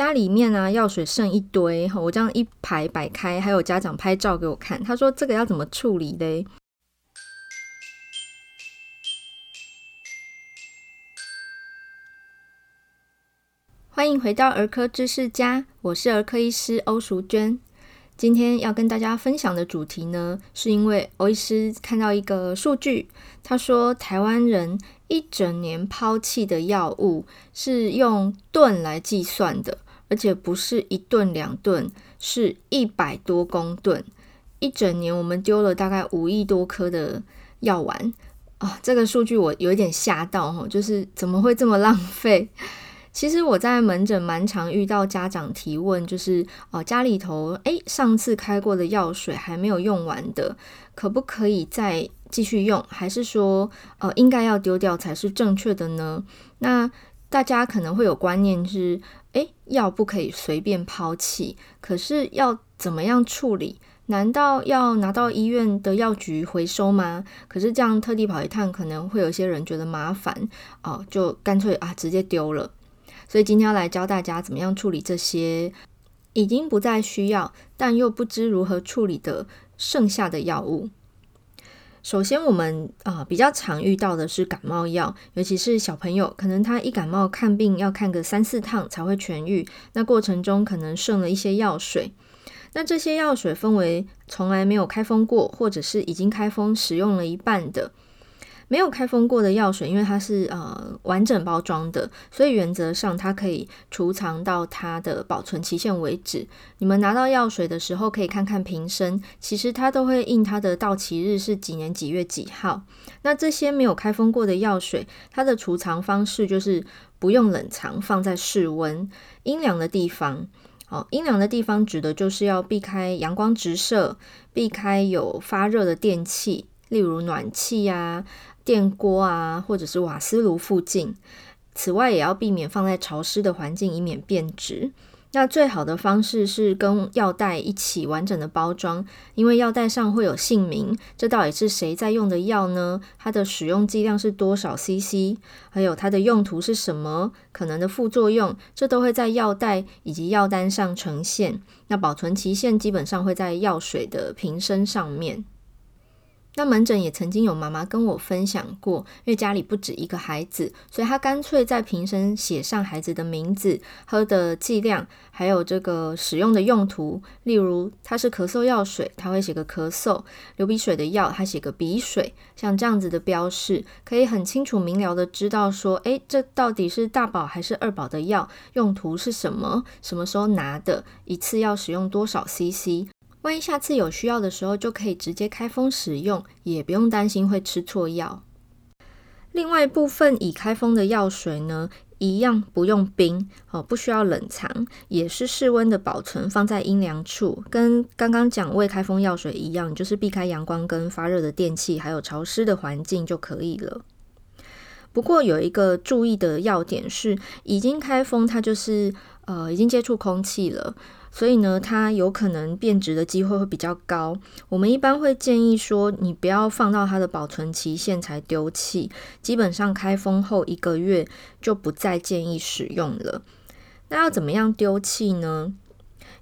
家里面啊药水剩一堆，我这样一排摆开，还有家长拍照给我看，他说这个要怎么处理嘞？欢迎回到儿科知识家，我是儿科医师欧淑娟。今天要跟大家分享的主题呢，是因为欧医师看到一个数据，他说台湾人一整年抛弃的药物是用吨来计算的，而且不是一顿两顿，是一百多公吨。一整年我们丢了大概五亿多颗的药丸啊，这个数据我有一点吓到哈，就是怎么会这么浪费？其实我在门诊蛮常遇到家长提问，就是哦，家里头诶，上次开过的药水还没有用完的，可不可以再继续用？还是说呃应该要丢掉才是正确的呢？那大家可能会有观念是，诶，药不可以随便抛弃，可是要怎么样处理？难道要拿到医院的药局回收吗？可是这样特地跑一趟，可能会有些人觉得麻烦哦，就干脆啊直接丢了。所以今天要来教大家怎么样处理这些已经不再需要，但又不知如何处理的剩下的药物。首先，我们啊、比较常遇到的是感冒药，尤其是小朋友，可能他一感冒看病要看个三四趟才会痊愈，那过程中可能剩了一些药水。那这些药水分为从来没有开封过，或者是已经开封使用了一半的。没有开封过的药水，因为它是呃完整包装的，所以原则上它可以储藏到它的保存期限为止。你们拿到药水的时候，可以看看瓶身，其实它都会印它的到期日是几年几月几号。那这些没有开封过的药水，它的储藏方式就是不用冷藏，放在室温阴凉的地方。哦，阴凉的地方指的就是要避开阳光直射，避开有发热的电器，例如暖气呀。电锅啊，或者是瓦斯炉附近。此外，也要避免放在潮湿的环境，以免变质。那最好的方式是跟药袋一起完整的包装，因为药袋上会有姓名，这到底是谁在用的药呢？它的使用剂量是多少 CC？还有它的用途是什么？可能的副作用，这都会在药袋以及药单上呈现。那保存期限基本上会在药水的瓶身上面。那门诊也曾经有妈妈跟我分享过，因为家里不止一个孩子，所以她干脆在瓶身写上孩子的名字、喝的剂量，还有这个使用的用途。例如，它是咳嗽药水，她会写个咳嗽；流鼻水的药，她写个鼻水。像这样子的标示，可以很清楚明了的知道说，诶，这到底是大宝还是二宝的药？用途是什么？什么时候拿的？一次要使用多少 CC？万一下次有需要的时候，就可以直接开封使用，也不用担心会吃错药。另外部分已开封的药水呢，一样不用冰哦，不需要冷藏，也是室温的保存，放在阴凉处，跟刚刚讲未开封药水一样，就是避开阳光跟发热的电器，还有潮湿的环境就可以了。不过有一个注意的要点是，已经开封，它就是呃已经接触空气了。所以呢，它有可能变质的机会会比较高。我们一般会建议说，你不要放到它的保存期限才丢弃。基本上开封后一个月就不再建议使用了。那要怎么样丢弃呢？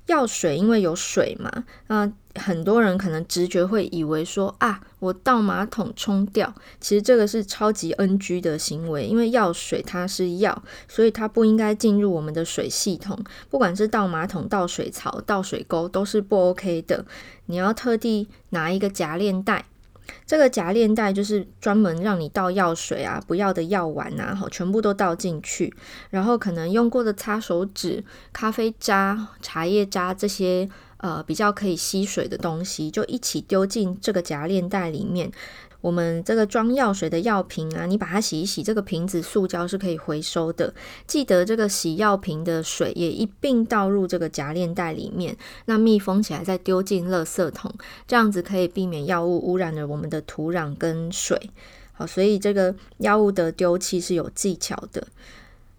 药水因为有水嘛，那很多人可能直觉会以为说啊，我倒马桶冲掉。其实这个是超级 NG 的行为，因为药水它是药，所以它不应该进入我们的水系统。不管是倒马桶、倒水槽、倒水沟，都是不 OK 的。你要特地拿一个夹链袋。这个夹链袋就是专门让你倒药水啊，不要的药丸啊，好，全部都倒进去，然后可能用过的擦手纸、咖啡渣、茶叶渣这些呃比较可以吸水的东西，就一起丢进这个夹链袋里面。我们这个装药水的药瓶啊，你把它洗一洗，这个瓶子塑胶是可以回收的。记得这个洗药瓶的水也一并倒入这个夹链袋里面，那密封起来再丢进垃圾桶，这样子可以避免药物污染了我们的土壤跟水。好，所以这个药物的丢弃是有技巧的。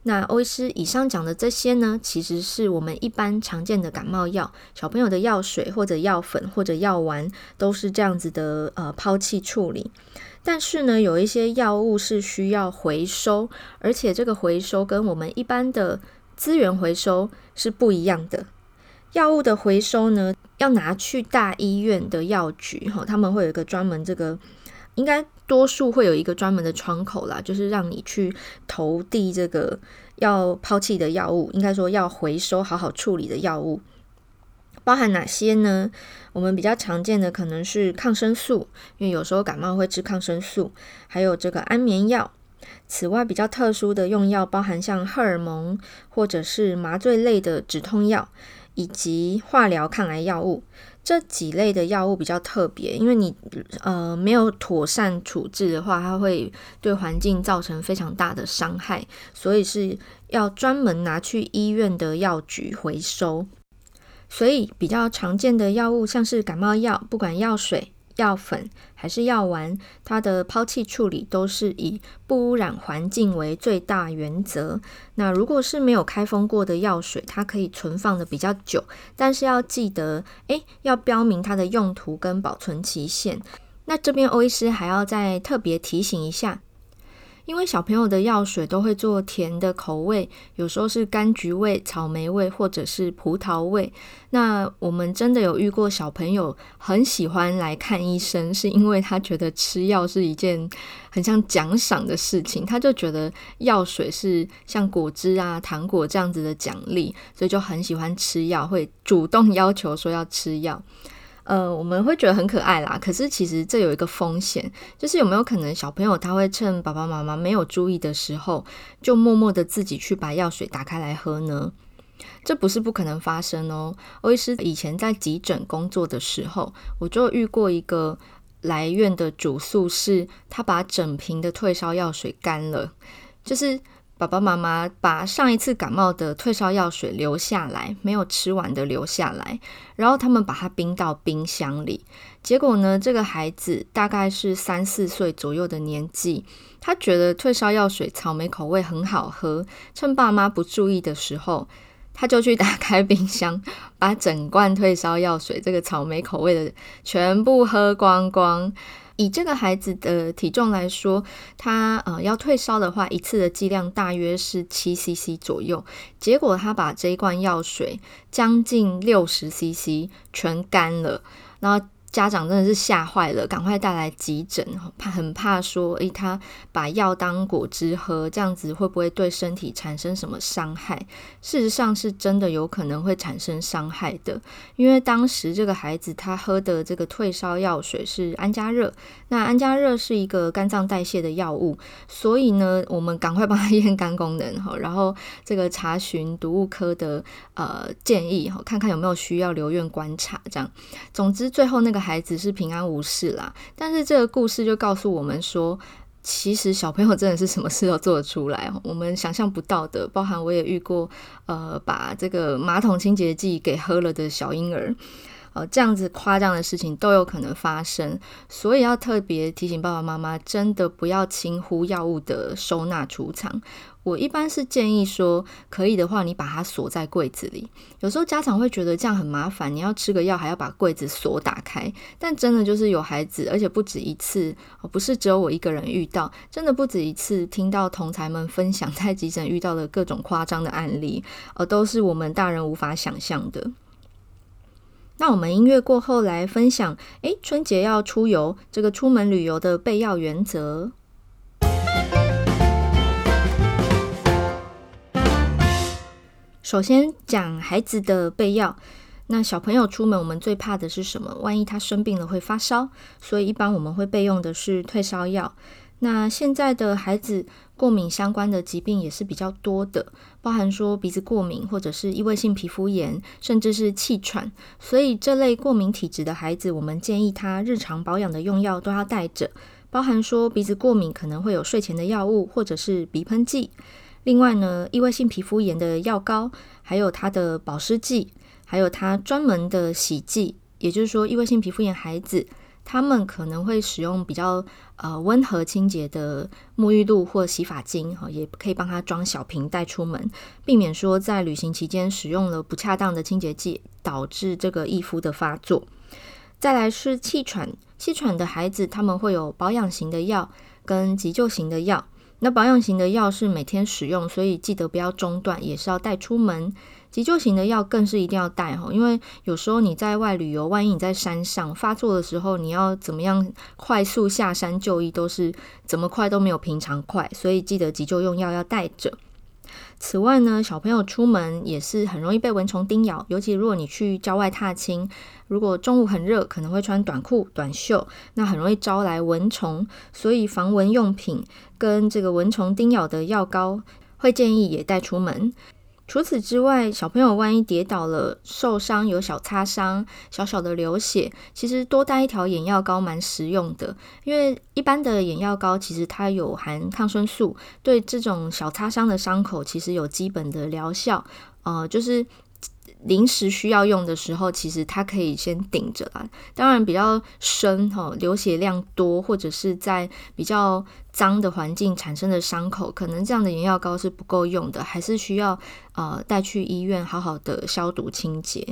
那欧医师以上讲的这些呢，其实是我们一般常见的感冒药，小朋友的药水或者药粉或者药丸都是这样子的呃抛弃处理。但是呢，有一些药物是需要回收，而且这个回收跟我们一般的资源回收是不一样的。药物的回收呢，要拿去大医院的药局，哈，他们会有一个专门这个，应该多数会有一个专门的窗口啦，就是让你去投递这个要抛弃的药物，应该说要回收、好好处理的药物，包含哪些呢？我们比较常见的可能是抗生素，因为有时候感冒会吃抗生素，还有这个安眠药。此外，比较特殊的用药包含像荷尔蒙或者是麻醉类的止痛药。以及化疗抗癌药物这几类的药物比较特别，因为你呃没有妥善处置的话，它会对环境造成非常大的伤害，所以是要专门拿去医院的药局回收。所以比较常见的药物像是感冒药，不管药水。药粉还是药丸，它的抛弃处理都是以不污染环境为最大原则。那如果是没有开封过的药水，它可以存放的比较久，但是要记得，诶，要标明它的用途跟保存期限。那这边欧医师还要再特别提醒一下。因为小朋友的药水都会做甜的口味，有时候是柑橘味、草莓味，或者是葡萄味。那我们真的有遇过小朋友很喜欢来看医生，是因为他觉得吃药是一件很像奖赏的事情，他就觉得药水是像果汁啊、糖果这样子的奖励，所以就很喜欢吃药，会主动要求说要吃药。呃，我们会觉得很可爱啦，可是其实这有一个风险，就是有没有可能小朋友他会趁爸爸妈妈没有注意的时候，就默默的自己去把药水打开来喝呢？这不是不可能发生哦。欧医师以前在急诊工作的时候，我就遇过一个来院的主诉，是他把整瓶的退烧药水干了，就是。爸爸妈妈把上一次感冒的退烧药水留下来，没有吃完的留下来，然后他们把它冰到冰箱里。结果呢，这个孩子大概是三四岁左右的年纪，他觉得退烧药水草莓口味很好喝，趁爸妈不注意的时候，他就去打开冰箱，把整罐退烧药水这个草莓口味的全部喝光光。以这个孩子的体重来说，他呃要退烧的话，一次的剂量大约是七 CC 左右。结果他把这一罐药水将近六十 CC 全干了，然后。家长真的是吓坏了，赶快带来急诊，怕很怕说，诶，他把药当果汁喝，这样子会不会对身体产生什么伤害？事实上是真的有可能会产生伤害的，因为当时这个孩子他喝的这个退烧药水是安佳热，那安佳热是一个肝脏代谢的药物，所以呢，我们赶快帮他验肝功能哈，然后这个查询毒物科的呃建议哈，看看有没有需要留院观察，这样，总之最后那个。孩子是平安无事啦，但是这个故事就告诉我们说，其实小朋友真的是什么事都做得出来，我们想象不到的。包含我也遇过，呃，把这个马桶清洁剂给喝了的小婴儿，呃，这样子夸张的事情都有可能发生，所以要特别提醒爸爸妈妈，真的不要轻忽药物的收纳储藏。我一般是建议说，可以的话，你把它锁在柜子里。有时候家长会觉得这样很麻烦，你要吃个药还要把柜子锁打开。但真的就是有孩子，而且不止一次，不是只有我一个人遇到，真的不止一次听到同才们分享在急诊遇到的各种夸张的案例，而都是我们大人无法想象的。那我们音乐过后来分享，诶，春节要出游，这个出门旅游的备药原则。首先讲孩子的备药，那小朋友出门，我们最怕的是什么？万一他生病了会发烧，所以一般我们会备用的是退烧药。那现在的孩子过敏相关的疾病也是比较多的，包含说鼻子过敏，或者是异位性皮肤炎，甚至是气喘。所以这类过敏体质的孩子，我们建议他日常保养的用药都要带着，包含说鼻子过敏可能会有睡前的药物，或者是鼻喷剂。另外呢，异位性皮肤炎的药膏，还有它的保湿剂，还有它专门的洗剂，也就是说，异位性皮肤炎孩子他们可能会使用比较呃温和清洁的沐浴露或洗发精，哈，也可以帮他装小瓶带出门，避免说在旅行期间使用了不恰当的清洁剂，导致这个易肤的发作。再来是气喘，气喘的孩子他们会有保养型的药跟急救型的药。那保养型的药是每天使用，所以记得不要中断，也是要带出门。急救型的药更是一定要带哈，因为有时候你在外旅游，万一你在山上发作的时候，你要怎么样快速下山就医，都是怎么快都没有平常快，所以记得急救用药要带着。此外呢，小朋友出门也是很容易被蚊虫叮咬，尤其如果你去郊外踏青，如果中午很热，可能会穿短裤、短袖，那很容易招来蚊虫，所以防蚊用品跟这个蚊虫叮咬的药膏，会建议也带出门。除此之外，小朋友万一跌倒了、受伤、有小擦伤、小小的流血，其实多带一条眼药膏蛮实用的。因为一般的眼药膏其实它有含抗生素，对这种小擦伤的伤口其实有基本的疗效。呃，就是。临时需要用的时候，其实它可以先顶着啦。当然，比较深哈，流血量多，或者是在比较脏的环境产生的伤口，可能这样的眼药膏是不够用的，还是需要呃带去医院好好的消毒清洁。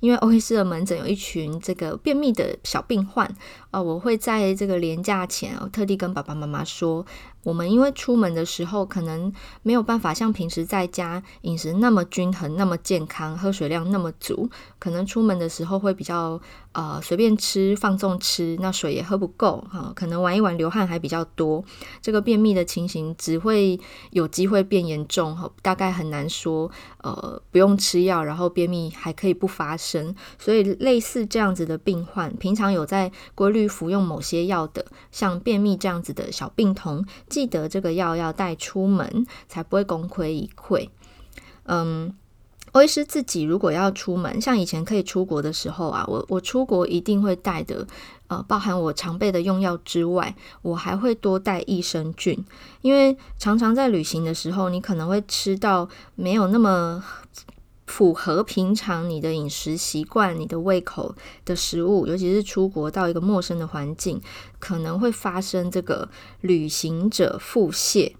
因为欧医师的门诊有一群这个便秘的小病患，呃，我会在这个连假前，我特地跟爸爸妈妈说。我们因为出门的时候可能没有办法像平时在家饮食那么均衡、那么健康，喝水量那么足，可能出门的时候会比较呃随便吃、放纵吃，那水也喝不够哈，可能玩一玩流汗还比较多，这个便秘的情形只会有机会变严重哈，大概很难说呃不用吃药，然后便秘还可以不发生，所以类似这样子的病患，平常有在规律服用某些药的，像便秘这样子的小病童。记得这个药要带出门，才不会功亏一篑。嗯，欧医师自己如果要出门，像以前可以出国的时候啊，我我出国一定会带的，呃，包含我常备的用药之外，我还会多带益生菌，因为常常在旅行的时候，你可能会吃到没有那么。符合平常你的饮食习惯、你的胃口的食物，尤其是出国到一个陌生的环境，可能会发生这个旅行者腹泻。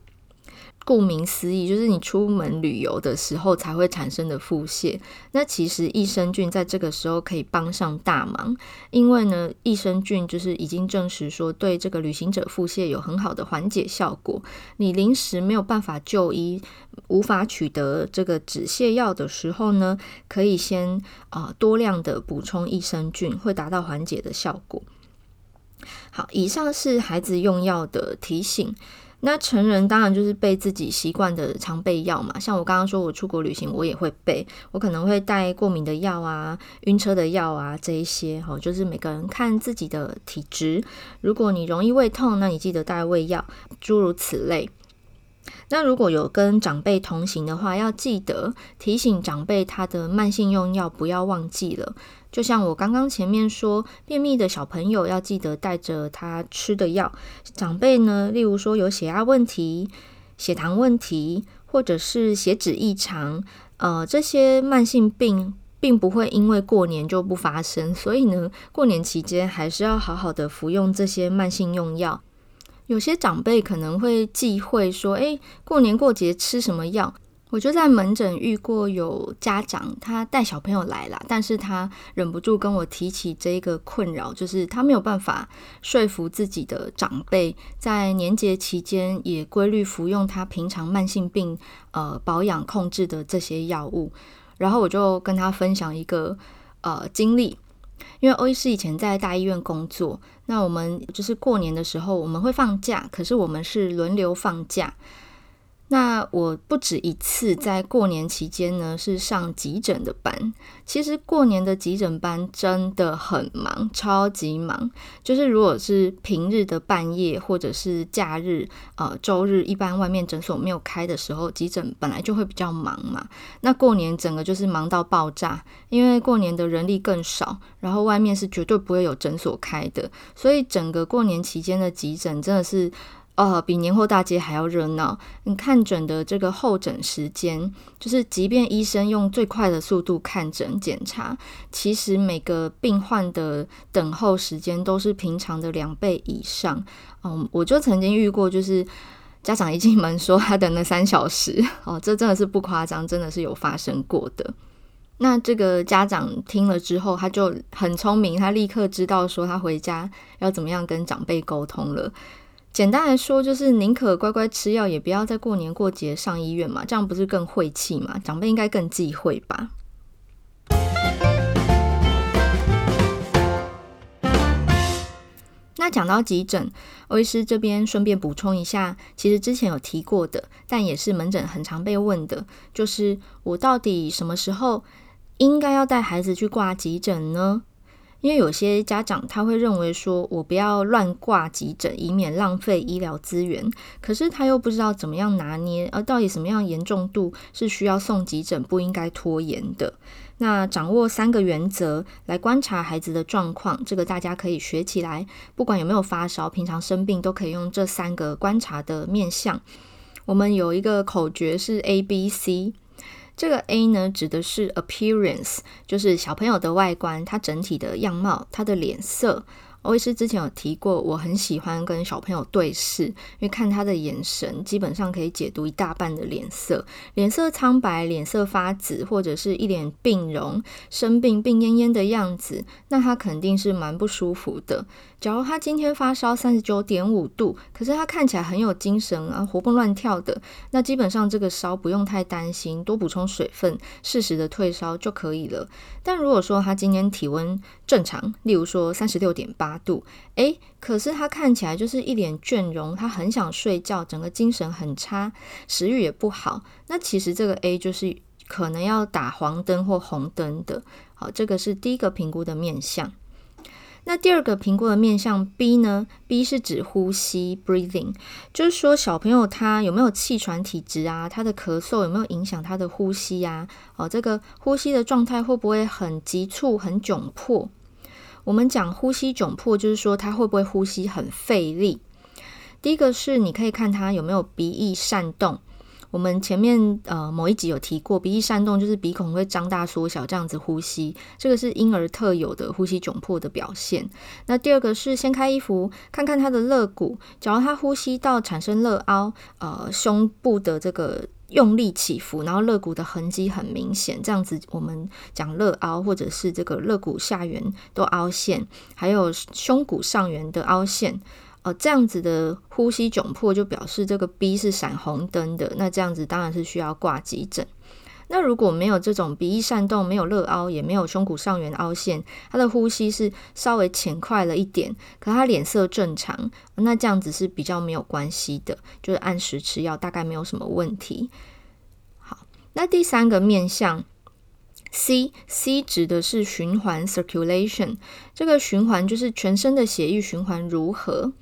顾名思义，就是你出门旅游的时候才会产生的腹泻。那其实益生菌在这个时候可以帮上大忙，因为呢，益生菌就是已经证实说对这个旅行者腹泻有很好的缓解效果。你临时没有办法就医，无法取得这个止泻药的时候呢，可以先啊、多量的补充益生菌，会达到缓解的效果。好，以上是孩子用药的提醒。那成人当然就是备自己习惯的常备药嘛，像我刚刚说，我出国旅行我也会备，我可能会带过敏的药啊、晕车的药啊这一些，哈，就是每个人看自己的体质。如果你容易胃痛，那你记得带胃药，诸如此类。那如果有跟长辈同行的话，要记得提醒长辈他的慢性用药不要忘记了。就像我刚刚前面说，便秘的小朋友要记得带着他吃的药。长辈呢，例如说有血压问题、血糖问题，或者是血脂异常，呃，这些慢性病并不会因为过年就不发生。所以呢，过年期间还是要好好的服用这些慢性用药。有些长辈可能会忌讳说，诶，过年过节吃什么药？我就在门诊遇过有家长，他带小朋友来啦，但是他忍不住跟我提起这个困扰，就是他没有办法说服自己的长辈在年节期间也规律服用他平常慢性病呃保养控制的这些药物。然后我就跟他分享一个呃经历，因为欧医师以前在大医院工作，那我们就是过年的时候我们会放假，可是我们是轮流放假。那我不止一次在过年期间呢，是上急诊的班。其实过年的急诊班真的很忙，超级忙。就是如果是平日的半夜或者是假日，呃，周日，一般外面诊所没有开的时候，急诊本来就会比较忙嘛。那过年整个就是忙到爆炸，因为过年的人力更少，然后外面是绝对不会有诊所开的，所以整个过年期间的急诊真的是。呃，比年货大街还要热闹。你看诊的这个候诊时间，就是即便医生用最快的速度看诊检查，其实每个病患的等候时间都是平常的两倍以上。嗯，我就曾经遇过，就是家长一进门说他等了三小时，哦，这真的是不夸张，真的是有发生过的。那这个家长听了之后，他就很聪明，他立刻知道说他回家要怎么样跟长辈沟通了。简单来说，就是宁可乖乖吃药，也不要在过年过节上医院嘛，这样不是更晦气嘛？长辈应该更忌讳吧。那讲到急诊，欧医师这边顺便补充一下，其实之前有提过的，但也是门诊很常被问的，就是我到底什么时候应该要带孩子去挂急诊呢？因为有些家长他会认为说，我不要乱挂急诊，以免浪费医疗资源。可是他又不知道怎么样拿捏，而到底什么样严重度是需要送急诊，不应该拖延的。那掌握三个原则来观察孩子的状况，这个大家可以学起来。不管有没有发烧，平常生病都可以用这三个观察的面向。我们有一个口诀是 A B C。这个 A 呢，指的是 appearance，就是小朋友的外观，他整体的样貌，他的脸色。欧医师之前有提过，我很喜欢跟小朋友对视，因为看他的眼神，基本上可以解读一大半的脸色。脸色苍白、脸色发紫，或者是一脸病容、生病、病恹恹的样子，那他肯定是蛮不舒服的。假如他今天发烧三十九点五度，可是他看起来很有精神啊，活蹦乱跳的，那基本上这个烧不用太担心，多补充水分，适时的退烧就可以了。但如果说他今天体温正常，例如说三十六点八度，诶，可是他看起来就是一脸倦容，他很想睡觉，整个精神很差，食欲也不好，那其实这个 A 就是可能要打黄灯或红灯的。好，这个是第一个评估的面向。那第二个评估的面向 B 呢？B 是指呼吸，就是说小朋友他有没有气喘体质啊？他的咳嗽有没有影响他的呼吸呀？哦，这个呼吸的状态会不会很急促、很窘迫？我们讲呼吸窘迫，就是说他会不会呼吸很费力？第一个是你可以看他有没有鼻翼扇动。我们前面呃某一集有提过，鼻翼扇动就是鼻孔会张大缩小这样子呼吸，这个是婴儿特有的呼吸窘迫的表现。那第二个是掀开衣服，看看他的肋骨，假如他呼吸道产生肋凹，呃胸部的这个用力起伏，然后肋骨的痕迹很明显，这样子我们讲肋凹或者是这个肋骨下缘都凹陷，还有胸骨上缘的凹陷。哦，这样子的呼吸窘迫就表示这个 B 是闪红灯的，那这样子当然是需要挂急诊。那如果没有这种鼻翼扇动，没有肋凹，也没有胸骨上缘凹陷，他的呼吸是稍微浅快了一点，可他脸色正常，那这样子是比较没有关系的，就是按时吃药，大概没有什么问题。好，那第三个面向。C C 指的是循环 circulation，这个循环就是全身的血液循环如何。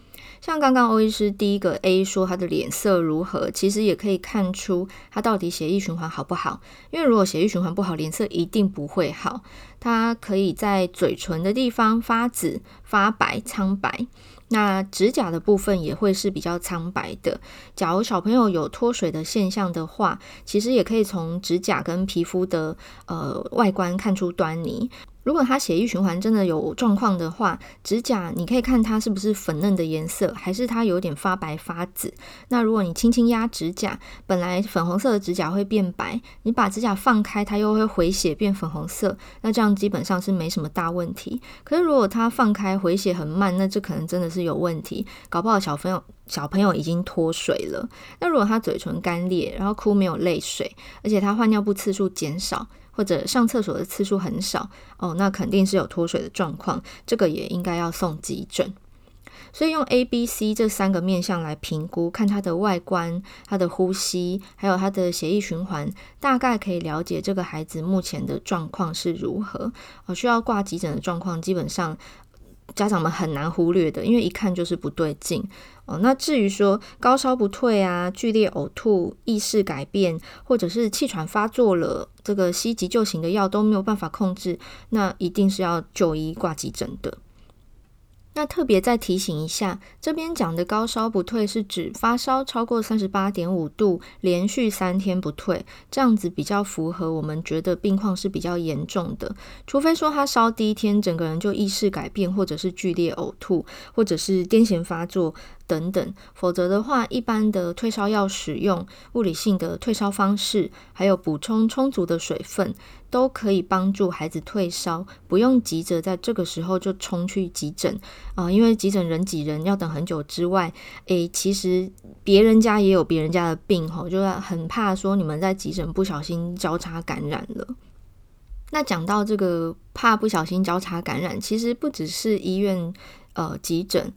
像刚刚欧医师第一个 A 说他的脸色如何，其实也可以看出他到底血液循环好不好。因为如果血液循环不好，脸色一定不会好。他可以在嘴唇的地方发紫、发白、苍白。那指甲的部分也会是比较苍白的。假如小朋友有脱水的现象的话，其实也可以从指甲跟皮肤的呃外观看出端倪。如果他血液循环真的有状况的话，指甲你可以看它是不是粉嫩的颜色，还是它有点发白发紫。那如果你轻轻压指甲，本来粉红色的指甲会变白，你把指甲放开，它又会回血变粉红色。那这样基本上是没什么大问题。可是如果它放开回血很慢，那这可能真的是有问题，搞不好小朋友小朋友已经脱水了。那如果他嘴唇干裂，然后哭没有泪水，而且他换尿布次数减少。或者上厕所的次数很少哦，那肯定是有脱水的状况，这个也应该要送急诊。所以用 A、B、C 这三个面向来评估，看他的外观、他的呼吸，还有他的血液循环，大概可以了解这个孩子目前的状况是如何。哦，需要挂急诊的状况，基本上。家长们很难忽略的，因为一看就是不对劲哦。那至于说高烧不退啊、剧烈呕吐、意识改变，或者是气喘发作了，这个吸急救型的药都没有办法控制，那一定是要就医挂急诊的。那特别再提醒一下，这边讲的高烧不退是指发烧超过三十八点五度，连续三天不退，这样子比较符合我们觉得病况是比较严重的。除非说他烧第一天整个人就意识改变，或者是剧烈呕吐，或者是癫痫发作，等等，否则的话，一般的退烧药使用、物理性的退烧方式，还有补充充足的水分，都可以帮助孩子退烧，不用急着在这个时候就冲去急诊啊、因为急诊人挤人，要等很久之外，诶，其实别人家也有别人家的病吼，就很怕说你们在急诊不小心交叉感染了。那讲到这个怕不小心交叉感染，其实不只是医院呃急诊。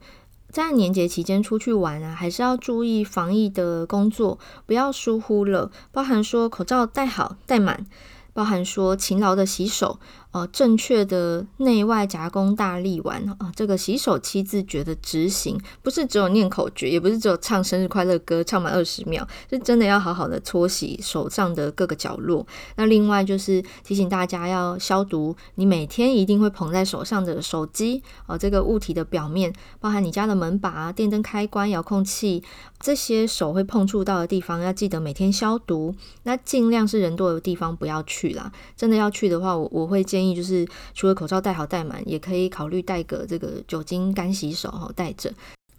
在年节期间出去玩啊，还是要注意防疫的工作，不要疏忽了。包含说口罩戴好戴满，包含说勤劳的洗手。呃，正确的内外夹弓大力丸啊、这个洗手七字诀的执行，不是只有念口诀，也不是只有唱生日快乐歌唱满二十秒，是真的要好好的搓洗手上的各个角落。那另外就是提醒大家要消毒，你每天一定会捧在手上的手机啊、这个物体的表面，包含你家的门把、电灯开关、遥控器这些手会碰触到的地方，要记得每天消毒。那尽量是人多的地方不要去啦，真的要去的话，我我会建。建议就是除了口罩戴好戴满，也可以考虑带个这个酒精干洗手哈，带着。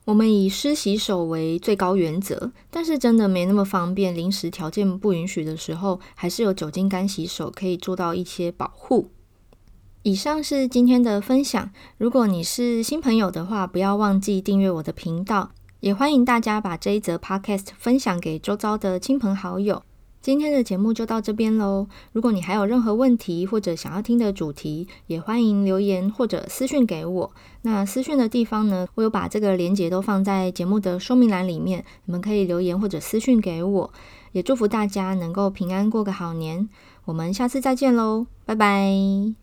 我们以湿洗手为最高原则，但是真的没那么方便，临时条件不允许的时候，还是有酒精干洗手可以做到一些保护。以上是今天的分享。如果你是新朋友的话，不要忘记订阅我的频道，也欢迎大家把这一则 Podcast 分享给周遭的亲朋好友。今天的节目就到这边喽。如果你还有任何问题或者想要听的主题，也欢迎留言或者私讯给我。那私讯的地方呢，我有把这个链接都放在节目的说明栏里面，你们可以留言或者私讯给我。也祝福大家能够平安过个好年。我们下次再见喽，拜拜。